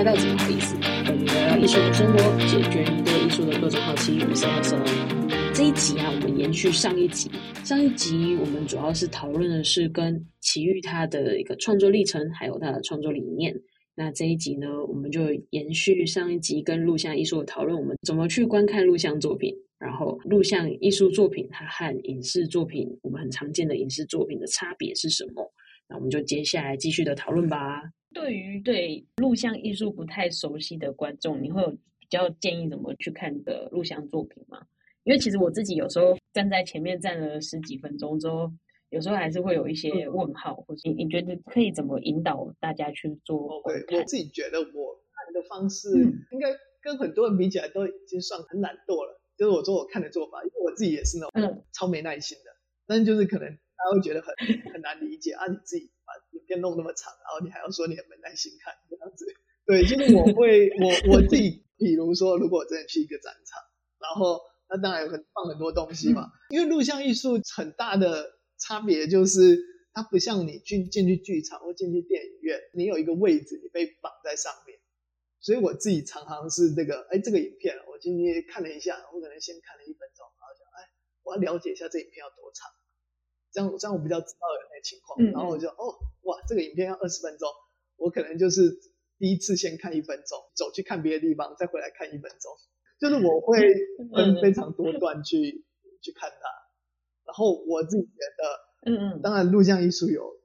来到怎么好意思？和你聊聊艺术的生活，解决你对艺术的各种好奇与思考。这一集啊，我们延续上一集。上一集我们主要是讨论的是跟奇遇他的一个创作历程，还有他的创作理念。那这一集呢，我们就延续上一集跟录像艺术的讨论，我们怎么去观看录像作品，然后录像艺术作品它和影视作品，我们很常见的影视作品的差别是什么？那我们就接下来继续的讨论吧。对于对录像艺术不太熟悉的观众，你会有比较建议怎么去看的录像作品吗？因为其实我自己有时候站在前面站了十几分钟之后，有时候还是会有一些问号，或者你觉得可以怎么引导大家去做？对我自己觉得我看的方式应该跟很多人比起来都已经算很懒惰了。就是我说我看的做法，因为我自己也是那种超没耐心的，但是就是可能大家会觉得很很难理解啊，你自己。影片弄那么长，然后你还要说你很没耐心看这样子，对，就是我会我我自己，比如说如果我真的去一个展场，然后那当然有很放很多东西嘛，因为录像艺术很大的差别就是它不像你进进去剧场或进去电影院，你有一个位置你被绑在上面，所以我自己常常是这个，哎，这个影片我进去看了一下，我可能先看了一分钟，然后想，哎，我要了解一下这影片要多长。这样这样我比较知道有那情况，然后我就哦哇，这个影片要二十分钟，我可能就是第一次先看一分钟，走去看别的地方，再回来看一分钟，就是我会 分非常多段去去看它。然后我自己觉得，嗯嗯，当然录像艺术有，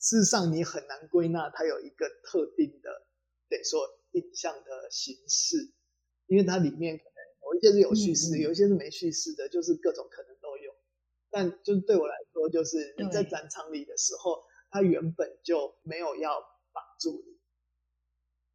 事实上你很难归纳它有一个特定的得说影像的形式，因为它里面可能有一些是有叙事，有一些是没叙事的，就是各种可能。但就是对我来说，就是你在展场里的时候，他原本就没有要绑住你。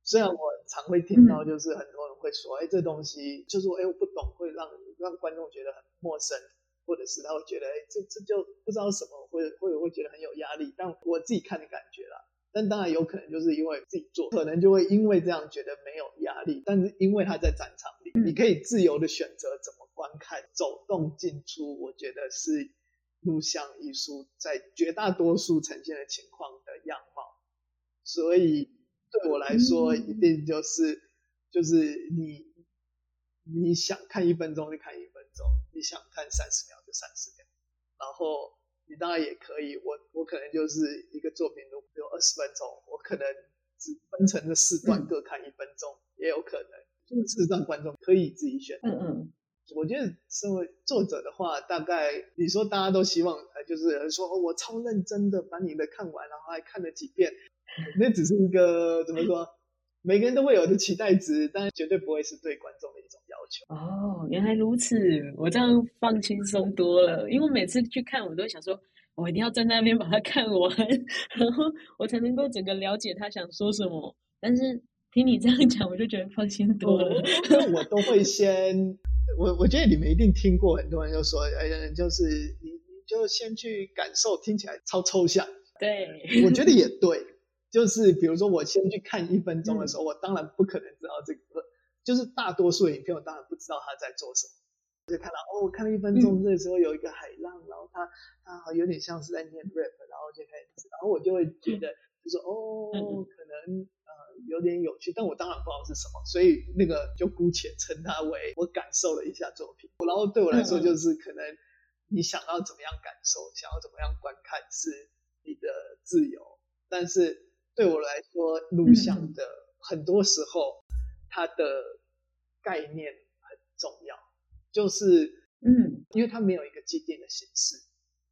虽然我常会听到，就是很多人会说，哎，这东西就是说，哎，我不懂，会让让观众觉得很陌生，或者是他会觉得，哎，这这就不知道什么，会会会觉得很有压力。但我自己看的感觉啦。但当然有可能就是因为自己做，可能就会因为这样觉得没有压力。但是因为他在展场里，你可以自由的选择怎么观看、走动进出。我觉得是录像艺术在绝大多数呈现的情况的样貌。所以对我来说，一定就是就是你你想看一分钟就看一分钟，你想看三十秒就三十秒，然后。你当然也可以，我我可能就是一个作品都有二十分钟，我可能只分成了四段各看一分钟，也有可能，就是让观众可以自己选。嗯嗯，我觉得身为作者的话，大概你说大家都希望，呃，就是说我超认真的把你的看完，然后还看了几遍，那只是一个怎么说？每个人都会有的期待值，但是绝对不会是对观众的一种要求。哦，原来如此，我这样放轻松多了。因为每次去看，我都想说，我一定要在那边把它看完，然后我才能够整个了解他想说什么。但是听你这样讲，我就觉得放心多了。我都会先，我我觉得你们一定听过，很多人就说，哎，就是你你就先去感受，听起来超抽象。对，我觉得也对。就是比如说，我先去看一分钟的时候，我当然不可能知道这个。就是大多数影片，我当然不知道他在做什么。就看到哦，我看了一分钟，这时候有一个海浪，然后他他有点像是在念 rap，然后就开始，然后我就会觉得，就说哦，可能呃有点有趣，但我当然不知道是什么，所以那个就姑且称它为我感受了一下作品。然后对我来说，就是可能你想要怎么样感受，想要怎么样观看是你的自由，但是。对我来说，录像的很多时候，它的概念很重要，就是嗯，因为它没有一个既定的形式，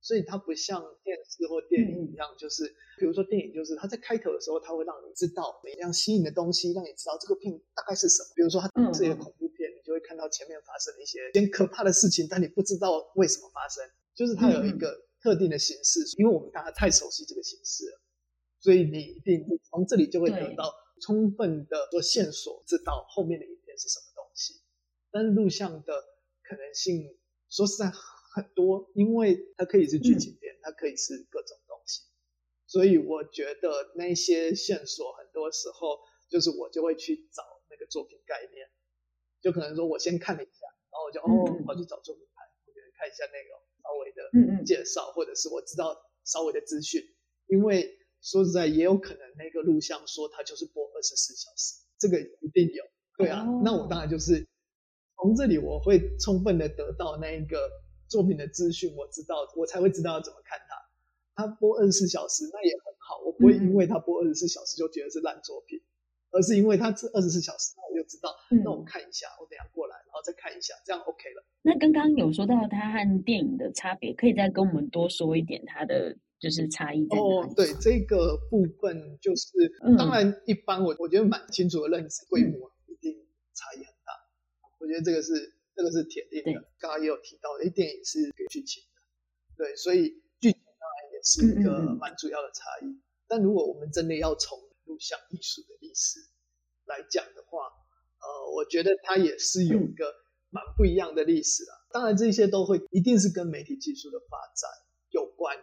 所以它不像电视或电影一样，就是比如说电影，就是它在开头的时候，它会让你知道每样吸引的东西，让你知道这个片大概是什么。比如说它是一个恐怖片，你就会看到前面发生了一些很可怕的事情，但你不知道为什么发生，就是它有一个特定的形式，因为我们大家太熟悉这个形式了。所以你一定从这里就会得到充分的做线索，知道后面的影片是什么东西。但是录像的可能性，说实在很多，因为它可以是剧情片，它可以是各种东西。所以我觉得那些线索很多时候就是我就会去找那个作品概念，就可能说我先看了一下，然后我就哦跑去找作品牌，我觉得看一下内容稍微的介绍，或者是我知道稍微的资讯，因为。说实在，也有可能那个录像说它就是播二十四小时，这个一定有。对啊，那我当然就是从这里我会充分的得到那一个作品的资讯，我知道我才会知道要怎么看它。它播二十四小时那也很好，我不会因为它播二十四小时就觉得是烂作品，而是因为它这二十四小时，那我就知道，那我看一下，我等下过来，然后再看一下，这样 OK 了。那刚刚有说到它和电影的差别，可以再跟我们多说一点它的就是差异？哦，对，这个部分就是，当然一般我我觉得蛮清楚的认知，规模一定差异很大。我觉得这个是这个是铁定的。刚刚也有提到，哎，电影是剧情的，对，所以剧情当然也。是一个蛮主要的差异，但如果我们真的要从录像艺术的历史来讲的话，呃，我觉得它也是有一个蛮不一样的历史啊。当然，这些都会一定是跟媒体技术的发展有关。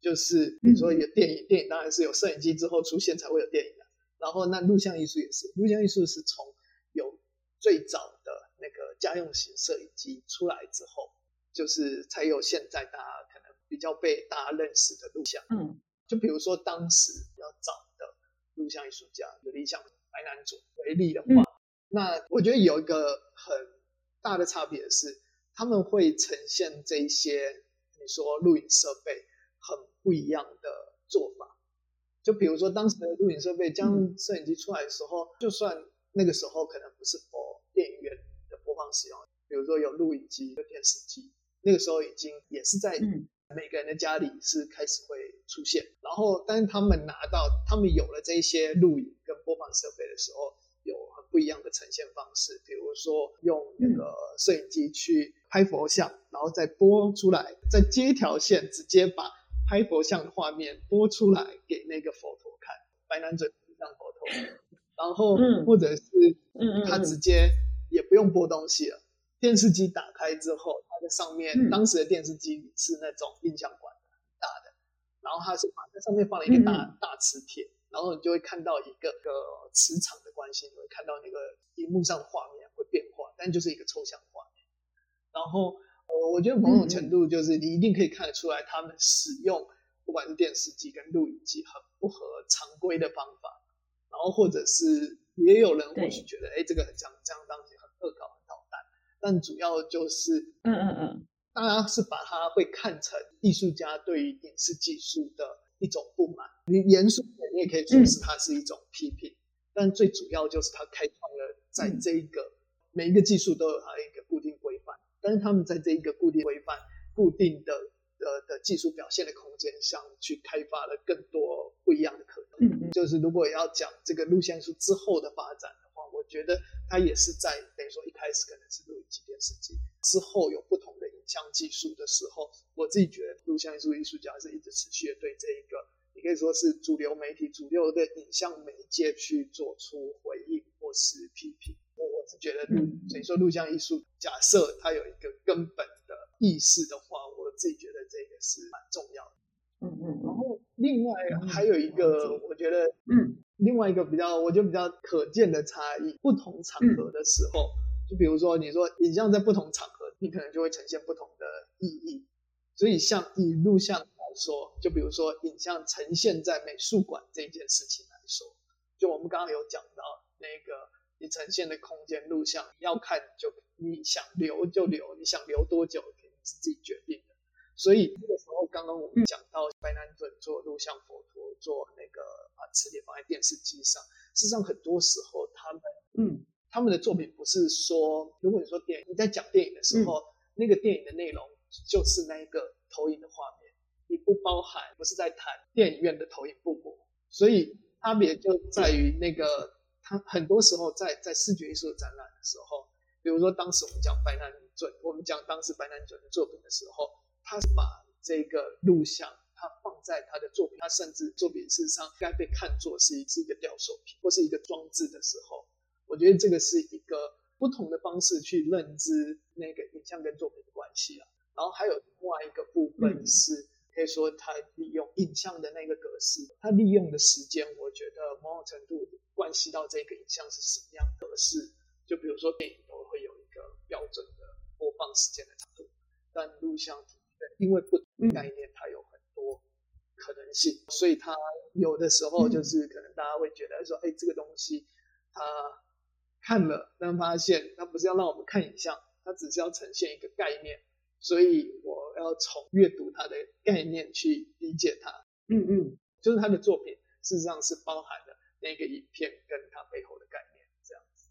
就是比如说有电影，电影当然是有摄影机之后出现才会有电影的。然后那录像艺术也是，录像艺术是从有最早的那个家用型摄影机出来之后，就是才有现在大家可能。比较被大家认识的录像，嗯，就比如说当时比较早的录像艺术家，有理想白南准为例的话，那我觉得有一个很大的差别是，他们会呈现这一些你说录影设备很不一样的做法。就比如说当时的录影设备，将摄影机出来的时候，就算那个时候可能不是 for 电影院使用，比如说有录影机、有电视机，那个时候已经也是在。每个人的家里是开始会出现，然后，但是他们拿到，他们有了这些录影跟播放设备的时候，有很不一样的呈现方式。比如说，用那个摄影机去拍佛像，然后再播出来，再接一条线，直接把拍佛像的画面播出来给那个佛陀看，白男准像佛陀。然后，或者是，他直接也不用播东西了。电视机打开之后，它的上面当时的电视机是那种印象馆很大的，然后它是把在上面放了一个大大磁铁，然后你就会看到一个个磁场的关系，你会看到那个荧幕上的画面会变化，但就是一个抽象画面。然后我我觉得某种程度就是你一定可以看得出来，他们使用不管是电视机跟录影机很不合常规的方法，然后或者是也有人或许觉得，哎，这个很像这样当时很恶搞。很捣蛋但主要就是，嗯嗯嗯，大家是把它会看成艺术家对于影视技术的一种不满。你严肃点，你也可以说是它是一种批评。但最主要就是它开创了在这一个每一个技术都有它一个固定规范，但是他们在这一个固定规范、固定的的的技术表现的空间上去开发了更多不一样的可能。嗯嗯，就是如果要讲这个录像术之后的发展的话。我觉得它也是在等于说一开始可能是录影机、电视机，之后有不同的影像技术的时候，我自己觉得录像艺术艺术家是一直持续的对这一个，你可以说是主流媒体、主流的影像媒介去做出回应或是批评。我我是觉得，所以说录像艺术，假设它有一个根本的意识的话，我自己觉得这个是蛮重要的。嗯嗯，然后另外还有一个，我觉得，嗯。另外一个比较，我觉得比较可见的差异，不同场合的时候，就比如说你说影像在不同场合，你可能就会呈现不同的意义。所以像以录像来说，就比如说影像呈现在美术馆这件事情来说，就我们刚刚有讲到那个你呈现的空间录像，要看就你想留就留，你想留多久肯定是自己决定的。所以那个时候，刚刚我们讲到白南准做录像佛陀，做那个把磁铁放在电视机上。事实上，很多时候他们，嗯，他们的作品不是说，如果你说电影，你在讲电影的时候，那个电影的内容就是那一个投影的画面，你不包含，不是在谈电影院的投影布幕。所以差别就在于那个，他很多时候在在视觉艺术展览的时候，比如说当时我们讲白南准，我们讲当时白南准的作品的时候。他是把这个录像，他放在他的作品，他甚至作品事实上该被看作是一是一个雕塑品或是一个装置的时候，我觉得这个是一个不同的方式去认知那个影像跟作品的关系啊。然后还有另外一个部分是，可以说他利用影像的那个格式，他利用的时间，我觉得某种程度关系到这个影像是什么样格式。就比如说电影都会有一个标准的播放时间的长度，但录像。因为不同概念，它有很多可能性，所以它有的时候就是可能大家会觉得说，哎，这个东西他看了，但发现它不是要让我们看影像，它只是要呈现一个概念，所以我要从阅读它的概念去理解它。嗯嗯，就是他的作品事实上是包含了那个影片跟它背后的概念这样子。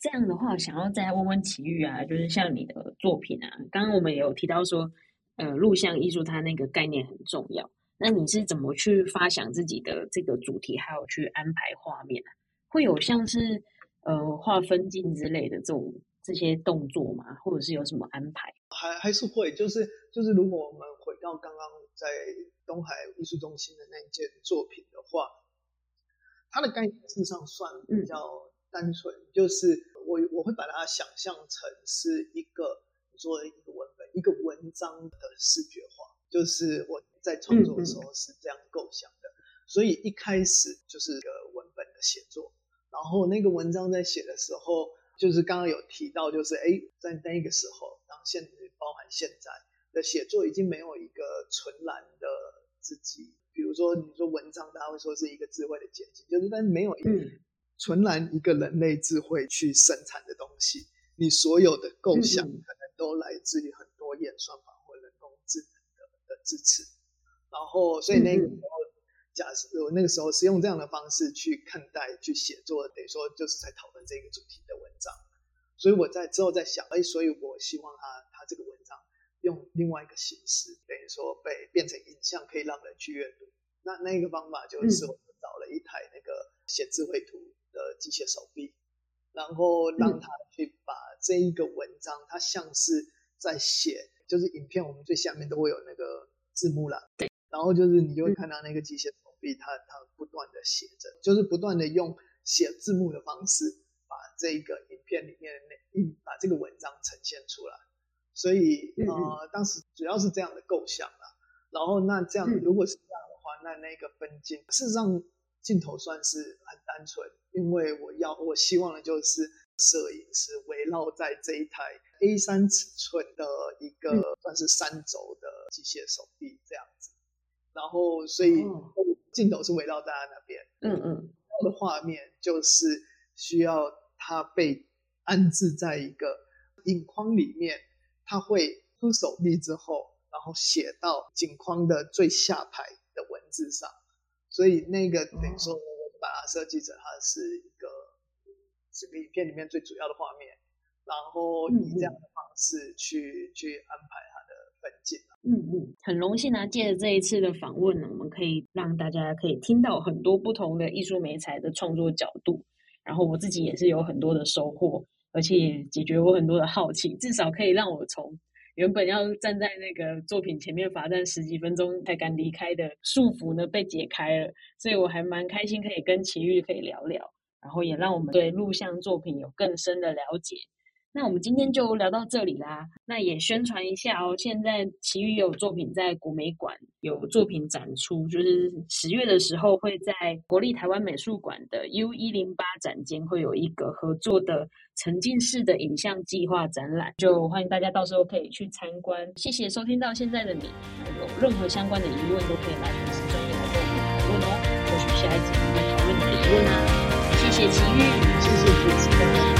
这样的话，想要再问问奇遇啊，就是像你的作品啊，刚刚我们有提到说，呃，录像艺术它那个概念很重要。那你是怎么去发想自己的这个主题，还有去安排画面啊？会有像是呃画分镜之类的这种这些动作吗？或者是有什么安排？还还是会，就是就是如果我们回到刚刚在东海艺术中心的那一件作品的话，它的概念事实上算比较单纯，就是我我会把它想象成是一个做一个文本、一个文章的视觉化，就是我。在创作的时候是这样构想的，所以一开始就是个文本的写作，然后那个文章在写的时候，就是刚刚有提到，就是哎，在那个时候，然后现包含现在的写作已经没有一个纯然的自己，比如说你说文章，大家会说是一个智慧的结晶，就是但没有一个纯然一个人类智慧去生产的东西，你所有的构想可能都来自于很多演算法或人工智能的的支持。然后，所以那个时候，假设我那个时候是用这样的方式去看待、去写作，等于说就是在讨论这个主题的文章。所以我在之后在想，哎，所以我希望他他这个文章用另外一个形式，等于说被变成影像，可以让人去阅读。那那个方法就是我找了一台那个写智慧图的机械手臂，然后让他去把这一个文章，它像是在写，就是影片我们最下面都会有那个字幕栏。对。然后就是你就会看到那个机械手臂，它它不断的写着，就是不断的用写字幕的方式，把这个影片里面的那一把这个文章呈现出来。所以呃，当时主要是这样的构想啦。然后那这样如果是这样的话，那那个分镜事实上镜头算是很单纯，因为我要我希望的就是摄影师围绕在这一台 A 三尺寸的一个算是三轴的机械手臂这样子。然后，所以镜头是围绕在他那边，嗯嗯，的画面就是需要他被安置在一个影框里面，他会出手臂之后，然后写到景框的最下排的文字上，所以那个等于说，我把它设计成它是一个整个影片里面最主要的画面，然后以这样的方式去去安排它的分镜。嗯嗯，很荣幸啊！借着这一次的访问呢，我们可以让大家可以听到很多不同的艺术美材的创作角度，然后我自己也是有很多的收获，而且也解决我很多的好奇，至少可以让我从原本要站在那个作品前面罚站十几分钟才敢离开的束缚呢被解开了，所以我还蛮开心可以跟奇遇可以聊聊，然后也让我们对录像作品有更深的了解。那我们今天就聊到这里啦。那也宣传一下哦，现在奇遇有作品在国美馆有作品展出，就是十月的时候会在国立台湾美术馆的 U 一零八展间会有一个合作的沉浸式的影像计划展览，就欢迎大家到时候可以去参观。谢谢收听到现在的你，有任何相关的疑问都可以来粉丝专业来跟我们讨论哦。或许下一集我们会讨论你的疑问啊。谢谢奇遇，谢谢主持人。